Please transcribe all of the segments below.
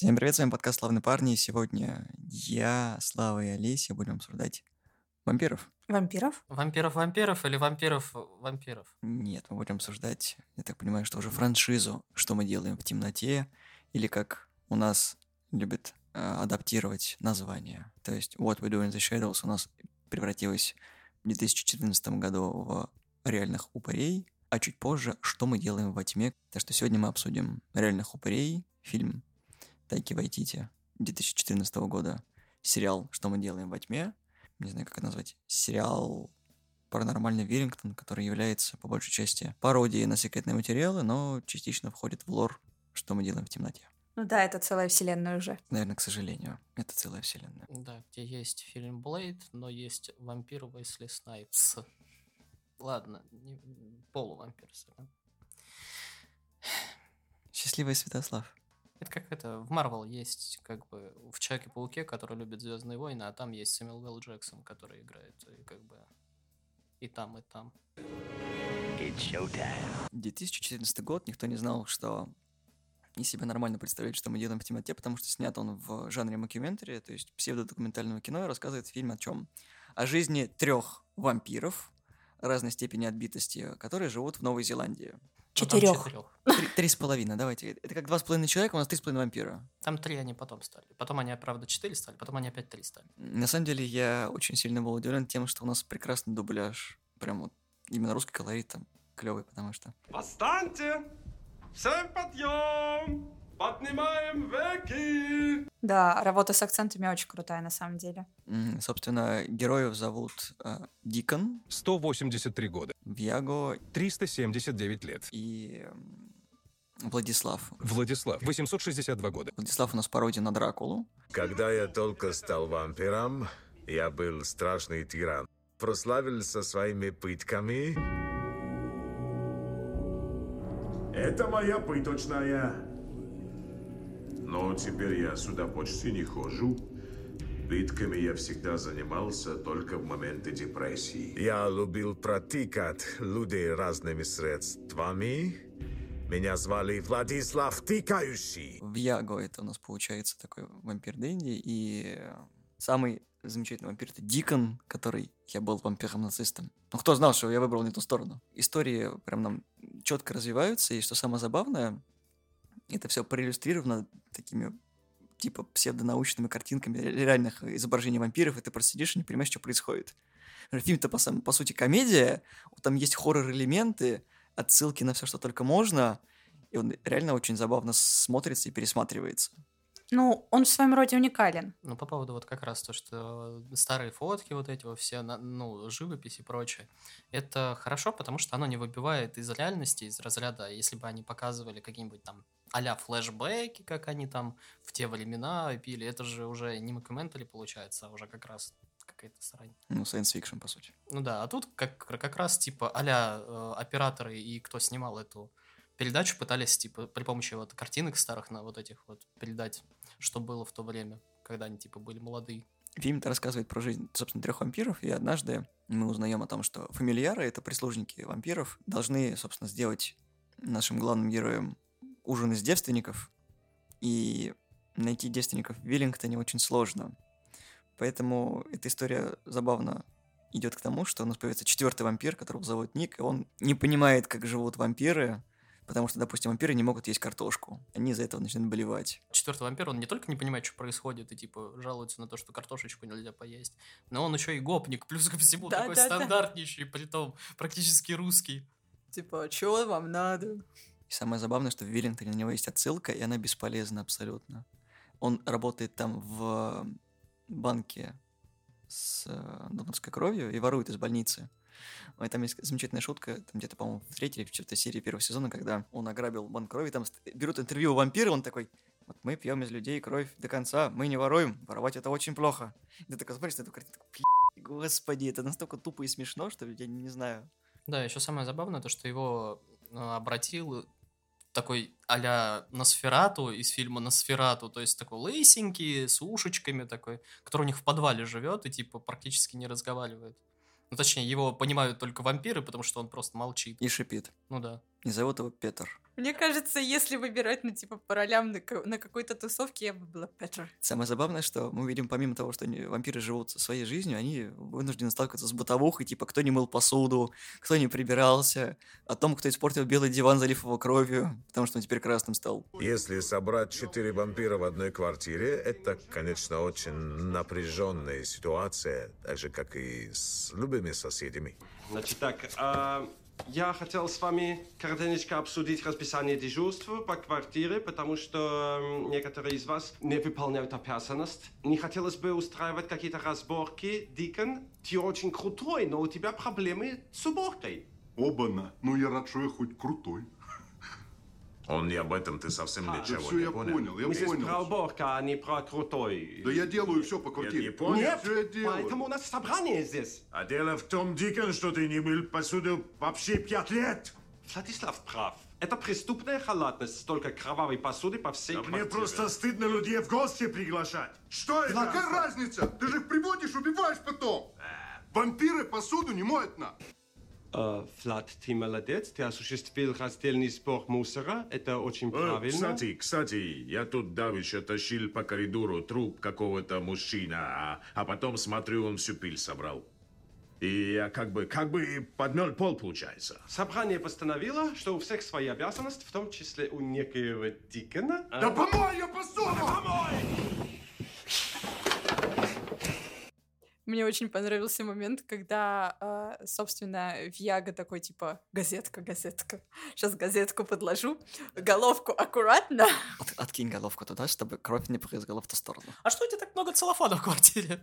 Всем привет, с вами подкаст «Славные парни». И сегодня я, Слава и Олеся будем обсуждать вампиров. Вампиров? Вампиров-вампиров или вампиров-вампиров? Нет, мы будем обсуждать, я так понимаю, что уже франшизу «Что мы делаем в темноте» или как у нас любят э, адаптировать название. То есть «What we do in the shadows» у нас превратилось в 2014 году в реальных упырей, а чуть позже «Что мы делаем во тьме». Так что сегодня мы обсудим реальных упырей, фильм Тайки Вайтити 2014 года, сериал «Что мы делаем во тьме», не знаю, как это назвать, сериал «Паранормальный Веллингтон», который является, по большей части, пародией на секретные материалы, но частично входит в лор «Что мы делаем в темноте». Ну да, это целая вселенная уже. Наверное, к сожалению, это целая вселенная. Да, где есть фильм Блейд, но есть вампир Уэсли Снайпс. Ладно, не, полувампир. Счастливый Святослав. Это как это, в Марвел есть, как бы, в Человеке-пауке, который любит Звездные войны, а там есть Сэмюэл Л. Джексон, который играет, и как бы, и там, и там. 2014 год, никто не знал, что не себе нормально представляет, что мы делаем в темноте, потому что снят он в жанре мокюментари, то есть псевдодокументального кино, и рассказывает фильм о чем? О жизни трех вампиров разной степени отбитости, которые живут в Новой Зеландии. Ну, Четырех. три с половиной, давайте. Это как два с половиной человека, у нас три с половиной вампира. Там три они потом стали. Потом они, правда, четыре стали, потом они опять три стали. На самом деле, я очень сильно был удивлен тем, что у нас прекрасный дубляж. Прям вот именно русский колорит там клевый, потому что Восстаньте! Всем подъем! Поднимаем веки! Да, работа с акцентами очень крутая на самом деле. М, Собственно, героев зовут э, Дикон, 183 года, Вьяго 379 лет. и м, Владислав. Владислав, 862 года. Владислав у нас пародия на Дракулу. Когда я только стал вампиром, я был страшный тиран. Прославился своими пытками. Это моя пыточная. Но теперь я сюда почти не хожу. Пытками я всегда занимался только в моменты депрессии. Я любил протыкать людей разными средствами. Меня звали Владислав Тыкающий. Вьяго это у нас получается такой вампир Дэнди. И самый замечательный вампир это Дикон, который я был вампиром-нацистом. Ну, кто знал, что я выбрал не ту сторону. Истории прям нам четко развиваются, и что самое забавное, это все проиллюстрировано такими типа псевдонаучными картинками ре- реальных изображений вампиров, и ты просто сидишь и не понимаешь, что происходит. Фильм-то, по, по сути, комедия, там есть хоррор-элементы, отсылки на все, что только можно, и он реально очень забавно смотрится и пересматривается. Ну, он в своем роде уникален. Ну, по поводу вот как раз то, что старые фотки вот эти вот все, ну, живопись и прочее, это хорошо, потому что оно не выбивает из реальности, из разряда, если бы они показывали какие-нибудь там а-ля флешбеки, как они там в те времена пили, это же уже не мокьюментари получается, а уже как раз какая-то срань. Ну, science fiction, по сути. Ну да, а тут как, как раз типа а-ля э, операторы и кто снимал эту передачу пытались типа при помощи вот картинок старых на вот этих вот передать, что было в то время, когда они типа были молодые. Фильм-то рассказывает про жизнь, собственно, трех вампиров, и однажды мы узнаем о том, что фамильяры, это прислужники вампиров, должны, собственно, сделать нашим главным героем ужин из девственников, и найти девственников в Виллингтоне очень сложно. Поэтому эта история забавно идет к тому, что у нас появится четвертый вампир, которого зовут Ник, и он не понимает, как живут вампиры, потому что, допустим, вампиры не могут есть картошку. Они из-за этого начинают болевать. Четвертый вампир, он не только не понимает, что происходит, и типа жалуется на то, что картошечку нельзя поесть, но он еще и гопник, плюс ко всему Да, такой да, да. стандартнейший, притом практически русский. Типа, чего вам надо? И самое забавное, что в Виллингтоне у него есть отсылка, и она бесполезна абсолютно. Он работает там в банке с э, донорской кровью и ворует из больницы. И там есть замечательная шутка, там где-то, по-моему, в третьей или четвертой серии первого сезона, когда он ограбил банк крови, там берут интервью у вампира, он такой, вот мы пьем из людей кровь до конца, мы не воруем, воровать это очень плохо. И ты такой смотришь картину, такой, «Блин, господи, это настолько тупо и смешно, что я не знаю. Да, еще самое забавное, то, что его э, обратил такой а-ля Носферату из фильма Носферату, то есть такой лысенький, с ушечками такой, который у них в подвале живет и типа практически не разговаривает. Ну, точнее, его понимают только вампиры, потому что он просто молчит. И шипит. Ну да. И зовут его Петр. Мне кажется, если выбирать, ну, типа, по ролям на, на какой-то тусовке, я бы была Петр. Самое забавное, что мы видим, помимо того, что они, вампиры живут своей жизнью, они вынуждены сталкиваться с бытовухой, типа, кто не мыл посуду, кто не прибирался, о том, кто испортил белый диван, залив его кровью, потому что он теперь красным стал. Если собрать четыре вампира в одной квартире, это, конечно, очень напряженная ситуация, так же, как и с любыми соседями. Значит так, а, я хотел с вами коротенько обсудить расписание дежурств по квартире, потому что некоторые из вас не выполняют обязанность. Не хотелось бы устраивать какие-то разборки. Дикон, ты очень крутой, но у тебя проблемы с уборкой. Оба-на. Ну, я рад, что я хоть крутой. Он не об этом, ты совсем А, Да ничего все, не я понял. понял, я про понял. уборка, а не про крутой. Да я делаю все по Я квартире. не понял. Нет, Всё я делаю. поэтому у нас собрание здесь. А дело в том, Дикон, что ты не мыл посуду вообще пять лет. Владислав прав. Это преступная халатность, столько кровавой посуды по всей А мне квартире. просто стыдно людей в гости приглашать. Что это? Какая разница? Ты же их приводишь, убиваешь потом. Вампиры посуду не моют на. Э, Влад, ты молодец, ты осуществил раздельный сбор мусора, это очень Э, правильно. Кстати, кстати, я тут давеча тащил по коридору труп какого-то мужчины, а, а потом смотрю, он всю пыль собрал. И я как бы, как бы подмел пол, получается. Собрание постановило, что у всех свои обязанности, в том числе у некоего Дикона. А, Да помой я посуду! Мне очень понравился момент, когда, а, собственно, Вьяга такой, типа, газетка, газетка. Сейчас газетку подложу, головку аккуратно. От- откинь головку туда, чтобы кровь не брызгала в ту сторону. А что у тебя так много целлофана в квартире?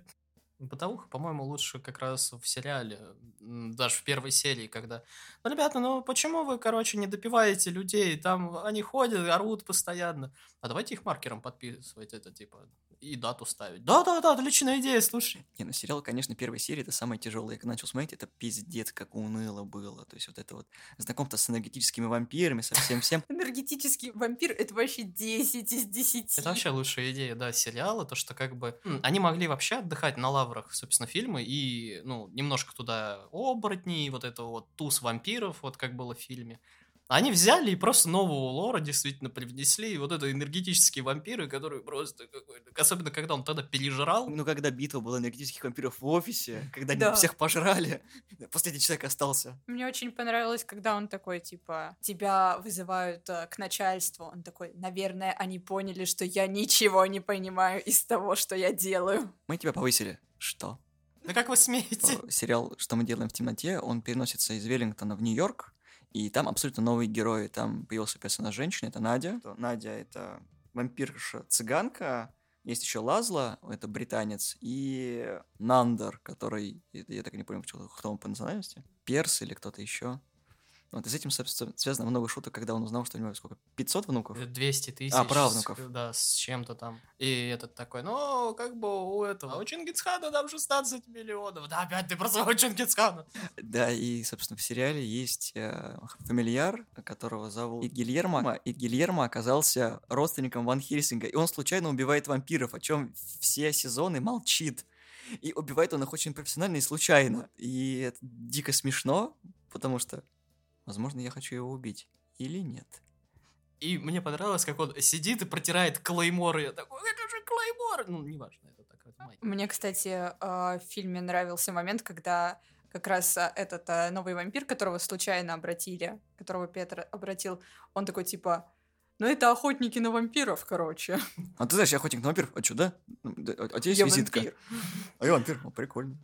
Бытовуха, по-моему, лучше как раз в сериале, даже в первой серии, когда... Ну, ребята, ну почему вы, короче, не допиваете людей? Там они ходят, орут постоянно. А давайте их маркером подписывать, это типа, и дату ставить. Да-да-да, отличная идея, слушай. Не, ну сериал, конечно, первой серии это самое тяжелое. Я когда начал смотреть, это пиздец, как уныло было. То есть вот это вот знакомство с энергетическими вампирами, со всем всем. Энергетический вампир — это вообще 10 из 10. Это вообще лучшая идея, да, сериала, то, что как бы они могли вообще отдыхать на лаврах, собственно, фильмы, и, ну, немножко туда оборотней, вот этого вот туз вампиров, вот как было в фильме. Они взяли и просто нового лора действительно привнесли, и вот это энергетические вампиры, которые просто какой-то... Особенно, когда он тогда пережрал. Ну, когда битва была энергетических вампиров в офисе, когда они Да. всех пожрали, последний человек остался. Мне очень понравилось, когда он такой, типа, тебя вызывают э, к начальству. Он такой, наверное, они поняли, что я ничего не понимаю из того, что я делаю. Мы тебя повысили. Что? Да как вы смеете? Э, Сериал «Что мы делаем в темноте», он переносится из Веллингтона в Нью-Йорк, и там абсолютно новые герои. Там появился персонаж женщины, это Надя. Надя — это вампирша-цыганка, есть еще Лазла, это британец, и Нандер, который, я так и не понял, кто он по национальности, Перс или кто-то еще. Вот, и с этим, собственно, связано много шуток, когда он узнал, что у него сколько, 500 внуков? 200 тысяч. А, правнуков. с- Да, с чем-то там. И этот такой, ну, как бы у этого, у Чингисхана там 16 миллионов. Да, опять ты про своего Чингисхана. Да, и, собственно, в сериале есть э, фамильяр, которого зовут И Гильермо. И Гильермо оказался родственником Ван Хельсинга, и он случайно убивает вампиров, о чем все сезоны молчит. И убивает он их очень профессионально и случайно. И это дико смешно, потому что, возможно, я хочу его убить. Или нет. И мне понравилось, как он сидит и протирает клейморы. Я такой, это же клеймор! Ну, неважно, это так, это май. Мне, кстати, э, в фильме нравился момент, когда как раз э, этот э, новый вампир, которого случайно обратили, которого Петр обратил, он такой типа, ну это охотники на вампиров, короче. А ты знаешь, я охотник на вампиров. А что, да? Ну, да, А у тебя есть Я визитка? вампир. А я вампир. О, прикольно.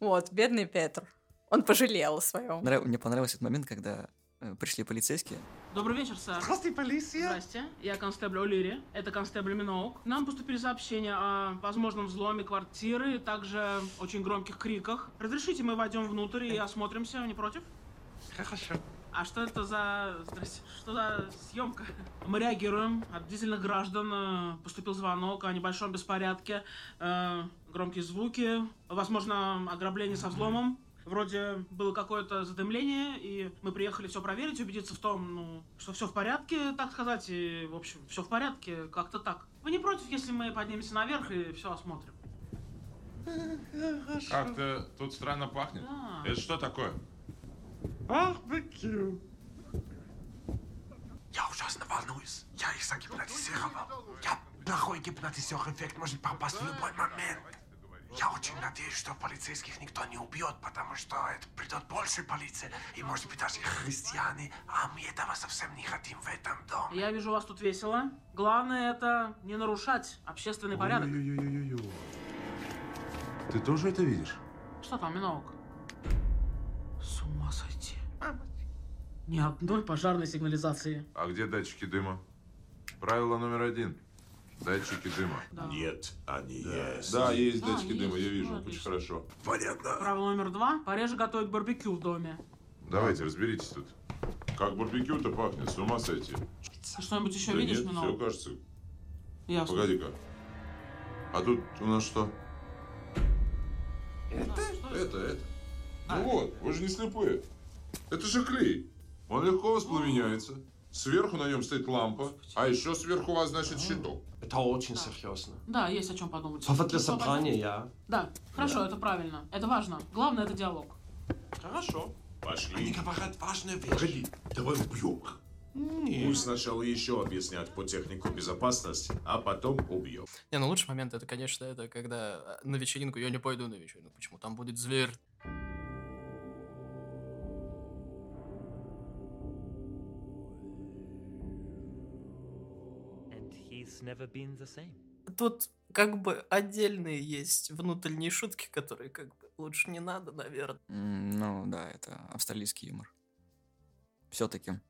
Вот, бедный Петр. Он пожалел о своем. Нрав- Мне понравился этот момент, когда э, пришли полицейские. Добрый вечер, сэр. Здравствуй, полиция. Здрасте, я констебль О'Лири, это констебль Миноук. Нам поступили сообщения о возможном взломе квартиры, также очень громких криках. Разрешите, мы войдем внутрь и осмотримся, не против? Хорошо. А что это за... Здрасте. Что за съемка? Мы реагируем. От бдительных граждан э, поступил звонок о небольшом беспорядке. Э, громкие звуки. Возможно, ограбление со взломом. Вроде было какое-то задымление, и мы приехали все проверить, убедиться в том, ну, что все в порядке, так сказать, и, в общем, все в порядке, как-то так. Вы не против, если мы поднимемся наверх и все осмотрим? Как-то тут странно пахнет. Да. Это что такое? Барбекю. Я уже загипнотизировал. Я плохой гипнотизер, эффект может пропасть в любой момент. Я очень надеюсь, что полицейских никто не убьет, потому что это придет больше полиции, и может быть даже христиане, а мы этого совсем не хотим в этом доме. Я вижу, вас тут весело. Главное это не нарушать общественный порядок. Ой-ой-ой-ой-ой. Ты тоже это видишь? Что там, Минок? С ума сойти. Ни одной пожарной сигнализации. А где датчики дыма? Правило номер один. Датчики дыма. Нет, они есть. Да, есть А, датчики есть. дыма, я вижу. Ну, Очень отлично. хорошо. Понятно. Правило номер два. Пореже готовить барбекю в доме. Давайте, разберитесь тут. Как барбекю-то пахнет, с ума сойти. Ты что-нибудь еще Да видишь, нет, все кажется. Ясно. Погоди-ка. А тут у нас что? Это? Это, это. Ну вот, вы же не слепые. Это же клей. Он легко воспламеняется. Сверху на нем стоит лампа, а еще сверху у вас, значит, щиток. Это очень серьезно. Да, есть о чем подумать. Повод для собрания, я. Да, хорошо, это правильно. Это важно. Главное, это диалог. Хорошо. Пошли. Они говорят важную вещь. Погоди, давай убьем их. Нет. Пусть сначала еще объяснят по технику безопасности, а потом убьем. Не, ну лучший момент это, конечно, это когда на вечеринку, я не пойду на вечеринку, почему? Там будет зверь. Тут как бы отдельные есть внутренние шутки, которые как бы лучше не надо, наверное. М, Ну да, это австралийский юмор. Все-таки.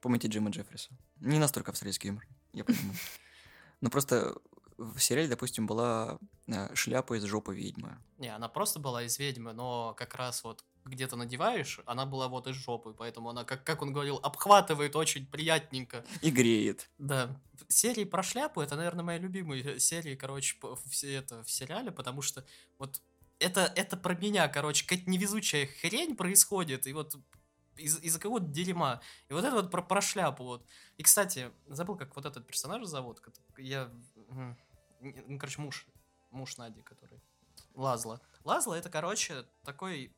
Помните Джима Джеффриса? Не настолько австралийский юмор, я понимаю. Но просто в сериале, допустим, была э, шляпа из жопы ведьмы. Не, она просто была из ведьмы, но как раз вот где-то надеваешь, она была вот из жопы, поэтому она, как, как он говорил, обхватывает очень приятненько. И греет. Да. Серии про шляпу это, наверное, моя любимая серия, короче, по- в, се- это, в сериале, потому что вот это, это про меня, короче, какая-то невезучая хрень происходит, и вот из- из-за какого-то дерьма. И вот это вот про, про шляпу вот. И, кстати, забыл, как вот этот персонаж зовут. Я... Ну, короче, муж. Муж Нади, который... Лазла. Лазла это, короче, такой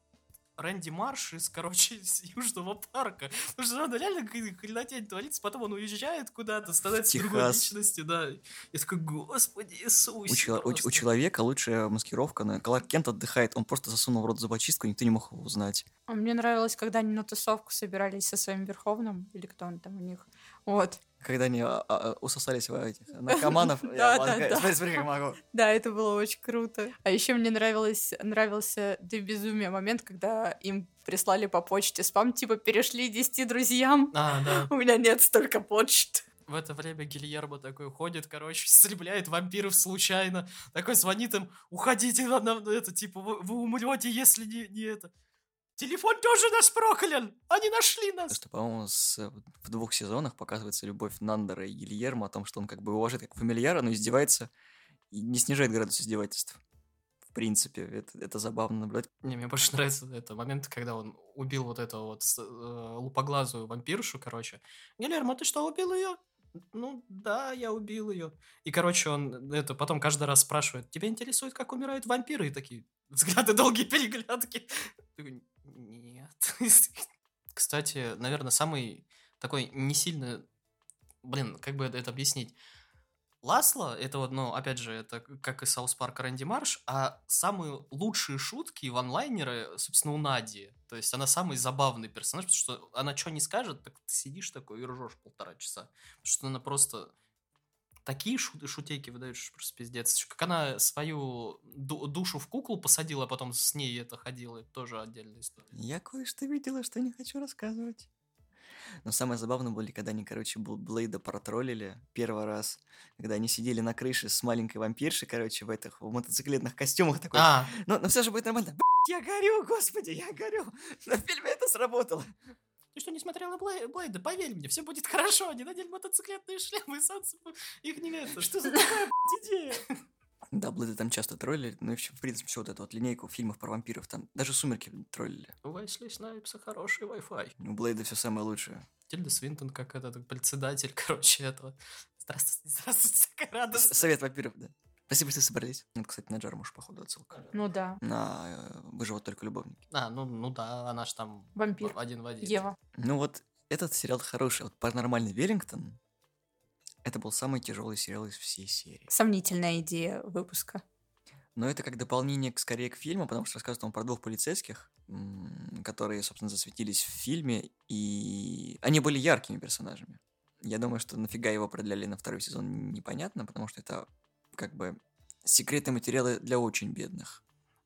Рэнди Марш из, короче, из Южного парка. Потому что он реально какая-то хренотень творится, потом он уезжает куда-то, становится другой личностью, да. Я такой, господи Иисусе, У, чело- у- у просто». человека лучшая маскировка. На Кларк Кент отдыхает, он просто засунул в рот зубочистку, никто не мог его узнать. А мне нравилось, когда они на тусовку собирались со своим Верховным, или кто он там у них. Вот. Когда они а, а, усосались в этих наркоманов. Смотри, смотри, как могу. Да, это было очень круто. А еще мне нравилось, нравился до безумия момент, когда им прислали по почте спам, типа, перешли 10 друзьям. А, да. У меня нет столько почт. В это время Гильермо такой ходит, короче, стреляет вампиров случайно. Такой звонит им, уходите, это, типа, вы, вы умрете, если не, не это. Телефон тоже нас проклял! Они нашли нас! Что, по-моему, с- в двух сезонах показывается любовь Нандера и Гильермо о том, что он как бы уважает как фамильяра, но издевается и не снижает градус издевательств. В принципе, это, это забавно наблюдать. Не, мне больше нравится это момент, когда он убил вот эту вот с- э, лупоглазую вампиршу, короче. Гильермо, ты что, убил ее? Ну, да, я убил ее. И, короче, он это потом каждый раз спрашивает, тебя интересует, как умирают вампиры? И такие взгляды, долгие переглядки. Кстати, наверное, самый такой не сильно... Блин, как бы это, объяснить? Ласло, это вот, ну, опять же, это как и South Park Рэнди Марш, а самые лучшие шутки и ванлайнеры, собственно, у Нади. То есть она самый забавный персонаж, потому что она что не скажет, так ты сидишь такой и ржешь полтора часа. Потому что она просто такие шут, шутейки выдает, что просто пиздец. Как она свою ду- душу в куклу посадила, а потом с ней это ходила, это тоже отдельная история. Я кое-что видела, что не хочу рассказывать. Но самое забавное было, когда они, короче, Бл- Блейда протроллили первый раз, когда они сидели на крыше с маленькой вампиршей, короче, в этих в мотоциклетных костюмах такой. А. Ну, но все же будет нормально. Я горю, господи, я горю. На фильме это сработало. Ты что, не смотрела Блей- Блейда? Поверь мне, все будет хорошо. Они надели мотоциклетные шлемы, и солнце их не это. Что за такая идея? Да, Блейда там часто троллили, ну и в принципе, всю вот эту вот линейку фильмов про вампиров, там даже «Сумерки» троллили. У Уэсли Снайпса хороший Wi-Fi. У Блейда все самое лучшее. Тильда Свинтон, как этот председатель, короче, этого. Здравствуйте, здравствуйте, такая радостная. С- Совет вампиров, да. Спасибо, что собрались. Ну, это, кстати, на Джармуш, походу, отсылка. Ну да. На э, «Выживут только любовники». А, ну, ну да, она ж там Вампир. один в один. Ева. Ну вот, этот сериал хороший. Вот «Паранормальный Веллингтон» Это был самый тяжелый сериал из всей серии. Сомнительная идея выпуска. Но это как дополнение к- скорее к фильму, потому что рассказывает он про двух полицейских, которые, собственно, засветились в фильме, и они были яркими персонажами. Я думаю, что нафига его продляли на второй сезон, непонятно, потому что это как бы секретные материалы для очень бедных.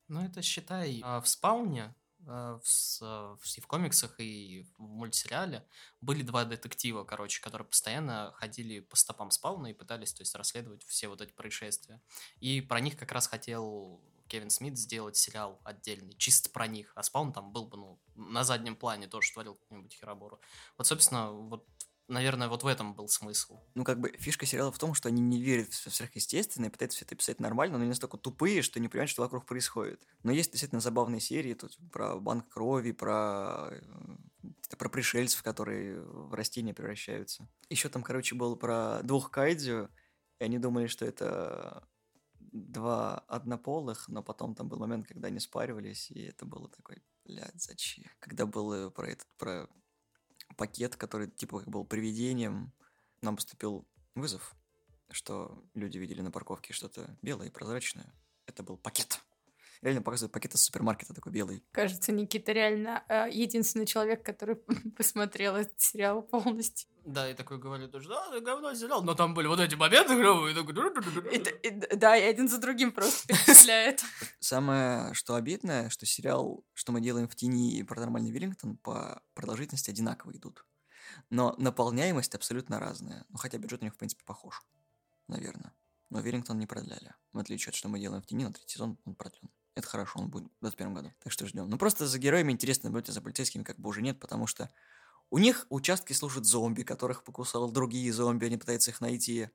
Ну, это, считай, а, в спауне, а, в, а, в- и в комиксах, и в мультсериале были два детектива, короче, которые постоянно ходили по стопам спауна и пытались, то есть, расследовать все вот эти происшествия. И про них как раз хотел Кевин Смит сделать сериал отдельный, чисто про них. А спаун там был бы, ну, на заднем плане тоже творил какую-нибудь херобору. Вот, собственно, вот, наверное, вот в этом был смысл. Ну, как бы фишка сериала в том, что они не верят в сверхъестественное, пытаются все это писать нормально, но они настолько тупые, что не понимают, что вокруг происходит. Но есть действительно забавные серии тут про банк крови, про, э, про пришельцев, которые в растения превращаются. Еще там, короче, был про двух кайдзю, и они думали, что это два однополых, но потом там был момент, когда они спаривались, и это было такой, блядь, зачем? Когда был э, про этот, про пакет, который типа как был привидением, нам поступил вызов, что люди видели на парковке что-то белое и прозрачное. Это был пакет. Реально показывает пакет из супермаркета такой белый. Кажется, Никита реально э, единственный человек, который посмотрел этот сериал полностью. Да, и такой говорили тоже, да, это говно сериал, но там были вот эти моменты клевые, и такой, И да, и один за другим просто перечисляет. Самое, что обидное, что сериал «Что мы делаем в тени» и «Паранормальный Веллингтон» по продолжительности одинаково идут. Но наполняемость абсолютно разная. Ну, хотя бюджет у них, в принципе, похож. Наверное. Но Веллингтон не продляли. В отличие от «Что мы делаем в тени», на третий сезон он продлен. Это хорошо, он будет в 2021 году. Так что ждем. Ну, просто за героями интересно наблюдать, а за полицейскими как бы уже нет, потому что у них участки служат зомби, которых покусал другие зомби, они пытаются их найти.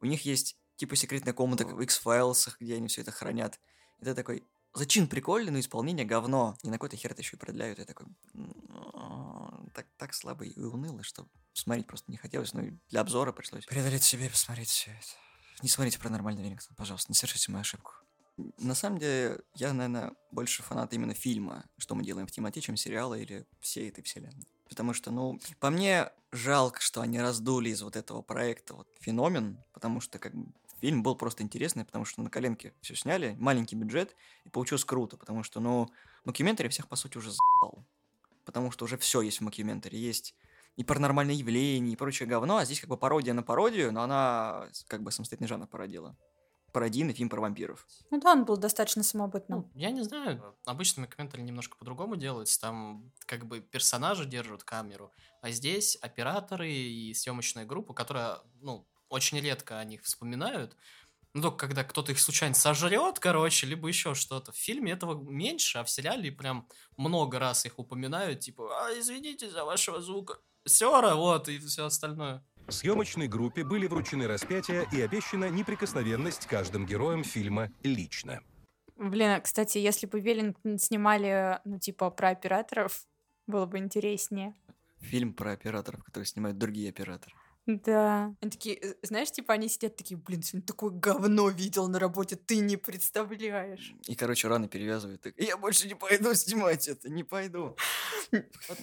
У них есть типа секретная комната в X-Files, где они все это хранят. И ты такой, зачин прикольный, но исполнение говно. И на какой-то хер это еще и продляют. Я такой, «М, так, так слабо и уныло, что смотреть просто не хотелось. Ну и для обзора пришлось преодолеть себе и посмотреть все это. Не смотрите про нормальный Веллингтон, пожалуйста, не совершите мою ошибку. На самом деле, я, наверное, больше фанат именно фильма, что мы делаем в темноте, чем сериала или всей этой вселенной. Потому что, ну, по мне, жалко, что они раздули из вот этого проекта вот феномен, потому что как бы фильм был просто интересный, потому что на коленке все сняли, маленький бюджет, и получилось круто, потому что, ну, мокьюментари всех, по сути, уже заебал. Потому что уже все есть в мокьюментари. Есть и паранормальные явления, и прочее говно, а здесь как бы пародия на пародию, но она как бы самостоятельный жанр породила. Пародийный фильм про вампиров. Ну да, он был достаточно самобытным. Ну, я не знаю, обычно мокьюментари немножко по-другому делаются, там как бы персонажи держат камеру, а здесь операторы и съемочная группа, которая, ну, очень редко о них вспоминают, ну, только когда кто-то их случайно сожрет, короче, либо еще что-то. В фильме этого меньше, а в сериале прям много раз их упоминают, типа, а, извините за вашего звука. Сера, вот, и все остальное. Съемочной группе были вручены распятия и обещана неприкосновенность каждым героем фильма лично. Блин, а, кстати, если бы Веллингтон снимали, ну, типа, про операторов, было бы интереснее. Фильм про операторов, которые снимают другие операторы. Да. Они такие, э, знаешь, типа, они сидят такие, блин, сегодня такое говно видел на работе, ты не представляешь. И, короче, раны перевязывают. Так, я больше не пойду снимать это, не пойду.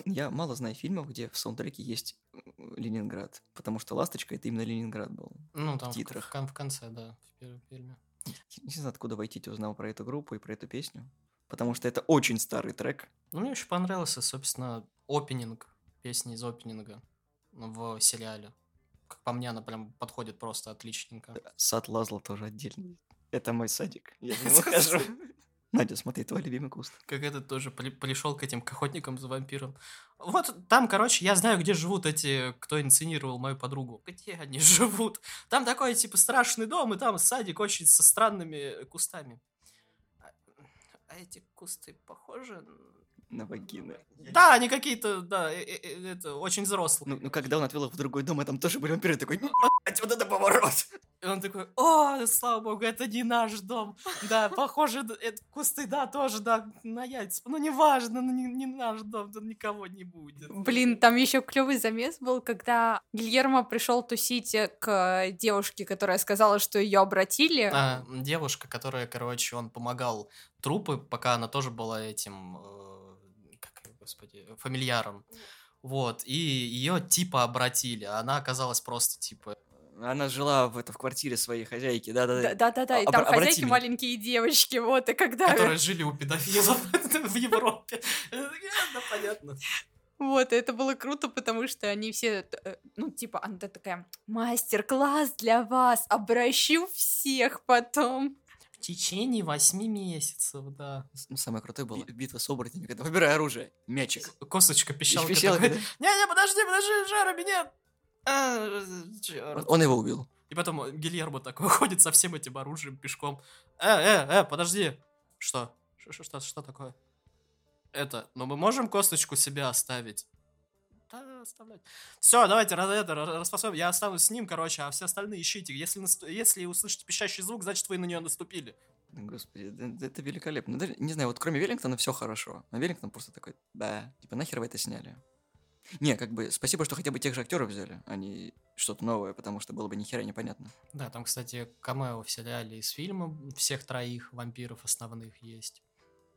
Я мало знаю фильмов, где в саундтреке есть э, Ленинград. Потому что «Ласточка» — это именно Ленинград был. Ну, там в титрах. в в конце, да, в первом фильме. Не знаю, откуда Вайтити узнал про эту группу и про эту песню. Потому что это очень старый трек. Ну, мне очень понравился, собственно, опенинг, песни из опенинга в сериале. Как по мне, она прям подходит просто отличненько. Сад Лазла тоже отдельный. Это мой садик. Я в него хожу. Надя, смотри, твой любимый куст. Как этот тоже при- пришел к этим к охотникам за вампиром. Вот там, короче, я знаю, где живут эти, кто инициировал мою подругу. Где они живут? Там такой, типа, страшный дом, и там садик очень со странными кустами. А, а эти кусты похожи? На вагины. Да, они какие-то, да, э- э- э, это очень взрослые. Ну, ну, когда он отвел их в другой дом, и там тоже были вампиры, такой, «Ебать, вот это поворот. И он такой, о, слава богу, это не наш дом. Да, похоже, это кусты, да, тоже, да, на яйца. Ну, неважно, ну, не, не наш дом, тут никого не будет. Блин, там еще клевый замес был, когда Гильермо пришел тусить к девушке, которая сказала, что ее обратили. А, девушка, которая, короче, он помогал трупы, пока она тоже была этим, э, господи, фамильяром. Вот, и ее типа обратили, а она оказалась просто типа... Она жила в, это, в квартире своей хозяйки, да-да-да. Да-да-да, и А- там обра- обрати хозяйки меня. маленькие девочки, вот, и когда... Которые жили у педофилов в Европе. Я такая, Да, понятно. Вот, и это было круто, потому что они все, э, ну, типа, она такая, мастер-класс для вас, обращу всех потом. В течение восьми месяцев, да. Ну, Самое крутое было битва с оборотнями, когда выбирай оружие. Мячик. Косточка, пищалка. Пищалка, такой, да. Не-не, подожди, подожди, Джероми, нет. А. Он его убил. И потом Гильермо такой ходит со всем этим оружием пешком. Э, э, э, подожди. Что? Ш- Что, что такое? Это, но мы можем косточку себе оставить? Оставлять. Все, давайте раз- это, распасуем. Я останусь с ним, короче, а все остальные ищите. Если, наст- если услышите пищащий звук, значит, вы на нее наступили. Господи, да- это великолепно. Даже, не знаю, вот кроме Веллингтона все хорошо. А Веллингтон просто такой, да, типа нахер вы это сняли? Не, как бы, спасибо, что хотя бы тех же актеров взяли, а не что-то новое, потому что было бы ни хера непонятно. Да, там, кстати, камео в сериале из фильма всех троих вампиров основных есть.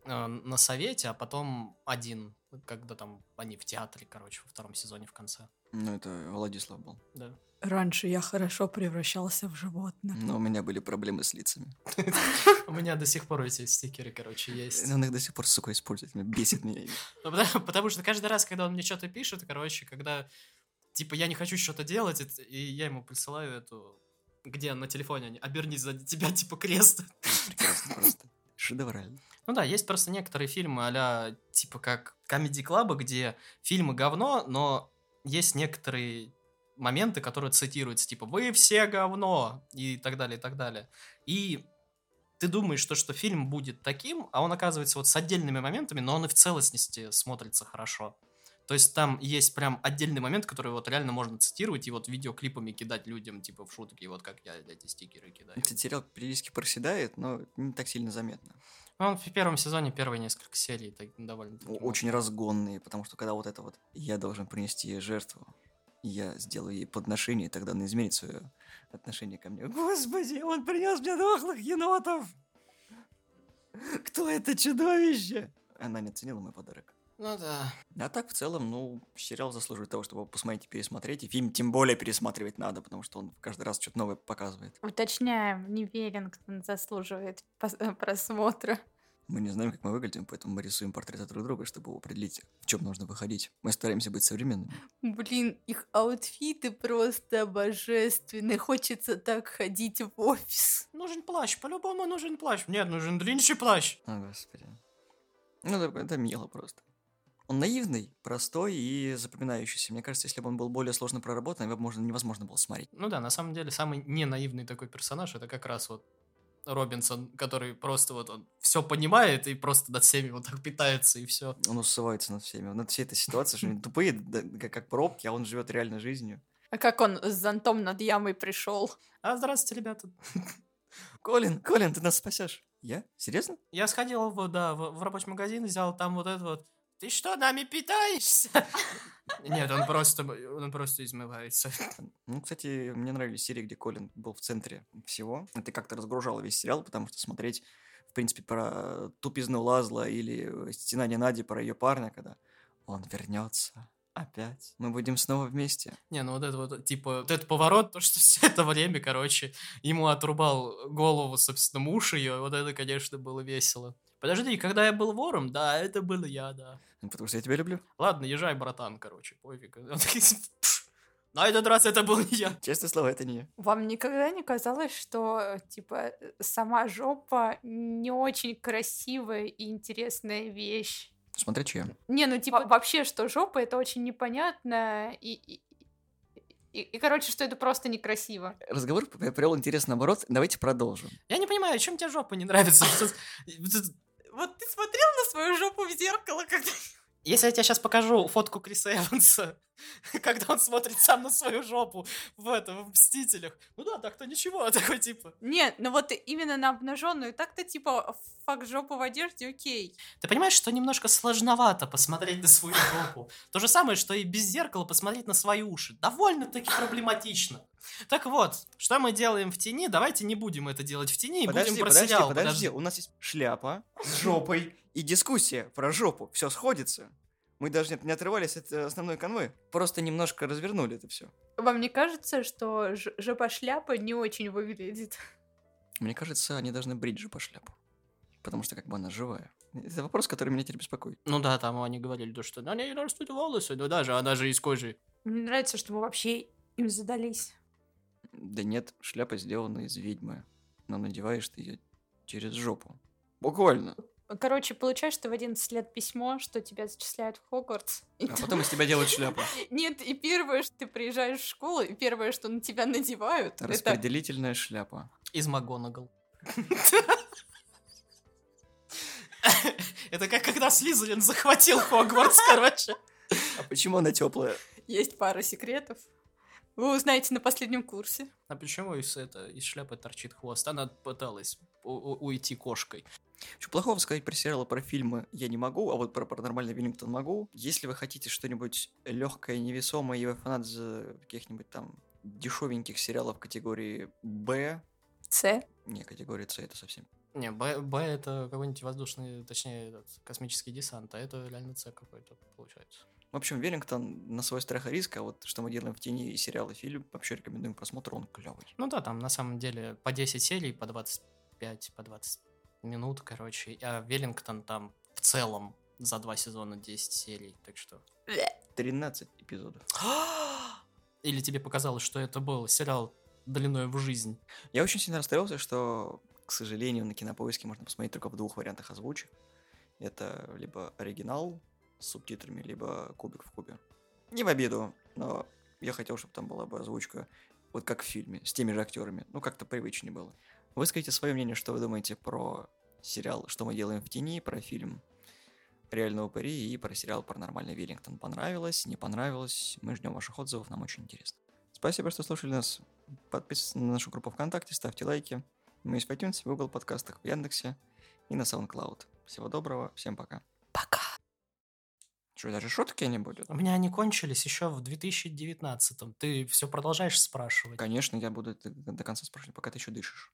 Э, На совете, а потом один, когда там они в театре, короче, во втором сезоне в конце. Ну, это Владислав был. Да. Раньше я хорошо превращался в животное. Но у меня были проблемы с лицами. У меня до сих пор эти стикеры, короче, есть. Он их до сих пор, сука, использует. меня Бесит меня. Ну, потому, что каждый раз, когда он мне что-то пишет, короче, когда, типа, я не хочу что-то делать, и я ему присылаю эту, где на телефоне, они, обернись сзади тебя, типа, крест. Прекрасно просто. Шедеврально. Ну да, есть просто некоторые фильмы а типа как Comedy Club, где фильмы говно, но есть некоторые моменты, которые цитируются, типа «Вы все говно» и так далее, и так далее. И ты думаешь, что, что фильм будет таким, а он оказывается вот с отдельными моментами, но он и в целостности смотрится хорошо. То есть там есть прям отдельный момент, который вот реально можно цитировать и вот видеоклипами кидать людям, типа в шутки, вот как я эти стикеры кидаю. Этот сериал периодически проседает, но не так сильно заметно. Он в первом сезоне первые несколько серий так довольно Очень разгонные, потому что когда вот это вот «я должен принести ей жертву», я сделаю ей подношение, и тогда она изменит свое отношение ко мне. Господи, он принес мне дохлых енотов! Кто это чудовище? Она не оценила мой подарок. Ну да. А так, в целом, ну, сериал заслуживает того, чтобы посмотреть и пересмотреть. И фильм тем более пересматривать надо, потому что он каждый раз что-то новое показывает. Уточняем, не Веллингтон заслуживает пос- э, просмотра. Мы не знаем, как мы выглядим, поэтому мы рисуем портреты друг друга, чтобы определить, в чем нужно выходить. Мы стараемся быть современными. Блин, их аутфиты просто божественны. Хочется так ходить в офис. Нужен плащ, по-любому нужен плащ. Нет, нужен длиннейший плащ. О, господи. Ну, это, это мило просто. Он наивный, простой и запоминающийся. Мне кажется, если бы он был более сложно проработан, его бы можно, невозможно было смотреть. Ну да, на самом деле, самый не наивный такой персонаж, это как раз вот Робинсон, который просто вот он все понимает и просто над всеми вот так питается и все. Он усывается над всеми. Над всей этой ситуацией, что они тупые, как, как пробки, а он живет реальной жизнью. А как он с зонтом над ямой пришел? А здравствуйте, ребята. Колин, Колин, ты нас спасешь. Я? Серьезно? Я сходил в, да, в, в рабочий магазин, взял там вот это вот. Ты что, нами питаешься? Нет, он просто, он просто измывается. Ну, кстати, мне нравились серии, где Колин был в центре всего. Это как-то разгружало весь сериал, потому что смотреть, в принципе, про тупизну Лазла или стенание Нади про ее парня, когда он вернется опять. Мы будем снова вместе. Не, ну вот это вот, типа, вот этот поворот, то, что все это время, короче, ему отрубал голову, собственно, муж ее, вот это, конечно, было весело. Подожди, когда я был вором, да, это был я, да. Ну, Потому что я тебя люблю. Ладно, езжай, братан, короче, пофиг. Он такой, «Пш, На этот раз это был не я. Честное слово, это не я. Вам никогда не казалось, что, типа, э, сама жопа не очень красивая и интересная вещь? Смотря чья. Не, ну, типа, вообще, что жопа — это очень непонятно и... и... И, и, короче, что это просто некрасиво. Разговор привел интересный оборот. Давайте продолжим. Я не понимаю, чем тебе жопа не нравится? Вот ты смотрел на свою жопу в зеркало, когда... Если я тебе сейчас покажу фотку Криса Эванса, когда он смотрит сам на свою жопу в этом, в Мстителях, ну да, так-то ничего, такой типа. Нет, ну вот именно на обнаженную, так-то типа факт жопу в одежде, окей. Ты понимаешь, что немножко сложновато посмотреть на свою жопу? То же самое, что и без зеркала посмотреть на свои уши. Довольно-таки проблематично. Так вот, что мы делаем в тени? Давайте не будем это делать в тени Подожди, будем про подожди, сериал. подожди. У нас есть шляпа с жопой и дискуссия про жопу. Все сходится. Мы даже не, отрывались от э, основной конвы. Просто немножко развернули это все. Вам не кажется, что жопа-шляпа не очень выглядит? Мне кажется, они должны брить же по шляпу. Потому что как бы она живая. Это вопрос, который меня теперь беспокоит. Ну да, там они говорили, то, что на ней растут волосы, но даже она же из кожи. Мне нравится, что мы вообще им задались. Да нет, шляпа сделана из ведьмы. Но надеваешь ты ее через жопу. Буквально. Короче, получаешь ты в 11 лет письмо, что тебя зачисляют в Хогвартс. И А потом из тебя делают шляпу. Нет, и первое, что ты приезжаешь в школу, и первое, что на тебя надевают, это... Распределительная шляпа. Из МакГонагал. Это как когда Слизерин захватил Хогвартс, короче. А почему она теплая? Есть пара секретов. Вы узнаете на последнем курсе. А почему из, это, из шляпы торчит хвост? Она пыталась уйти кошкой. Что плохого сказать про сериалы, про фильмы я не могу, а вот про паранормальный Веллингтон могу. Если вы хотите что-нибудь легкое, невесомое, и вы фанат за каких-нибудь там дешевеньких сериалов категории Б, С. не, категория С это совсем. Не, Б, Б это какой-нибудь воздушный, точнее, этот, космический десант, а это реально С какой-то получается. В общем, Веллингтон на свой страх и риск, а вот что мы делаем в тени и сериал и фильм, вообще рекомендуем к просмотру, он клевый. Ну да, там на самом деле по 10 серий, по 25, по 20 минут, короче. А Веллингтон там в целом за два сезона 10 серий, так что... 13 эпизодов. Или тебе показалось, что это был сериал длиной в жизнь? Я очень сильно расстроился, что, к сожалению, на кинопоиске можно посмотреть только в двух вариантах озвучек. Это либо оригинал с субтитрами, либо кубик в кубе. Не в обиду, но я хотел, чтобы там была бы озвучка вот как в фильме, с теми же актерами. Ну, как-то привычнее было. Выскажите свое мнение, что вы думаете про сериал «Что мы делаем в тени», про фильм «Реальные упыри» и про сериал «Паранормальный Веллингтон». Понравилось, не понравилось? Мы ждем ваших отзывов, нам очень интересно. Спасибо, что слушали нас. Подписывайтесь на нашу группу ВКонтакте, ставьте лайки. Мы есть в iTunes, в Google подкастах, в Яндексе и на SoundCloud. Всего доброго, всем пока. Пока. Что, даже шутки не будут? У меня они кончились еще в 2019-м. Ты все продолжаешь спрашивать? Конечно, я буду до конца спрашивать, пока ты еще дышишь.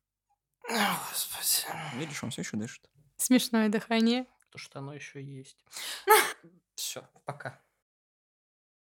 Господи. Видишь, он все еще дышит. Смешное дыхание. То, что оно еще есть. Все, пока.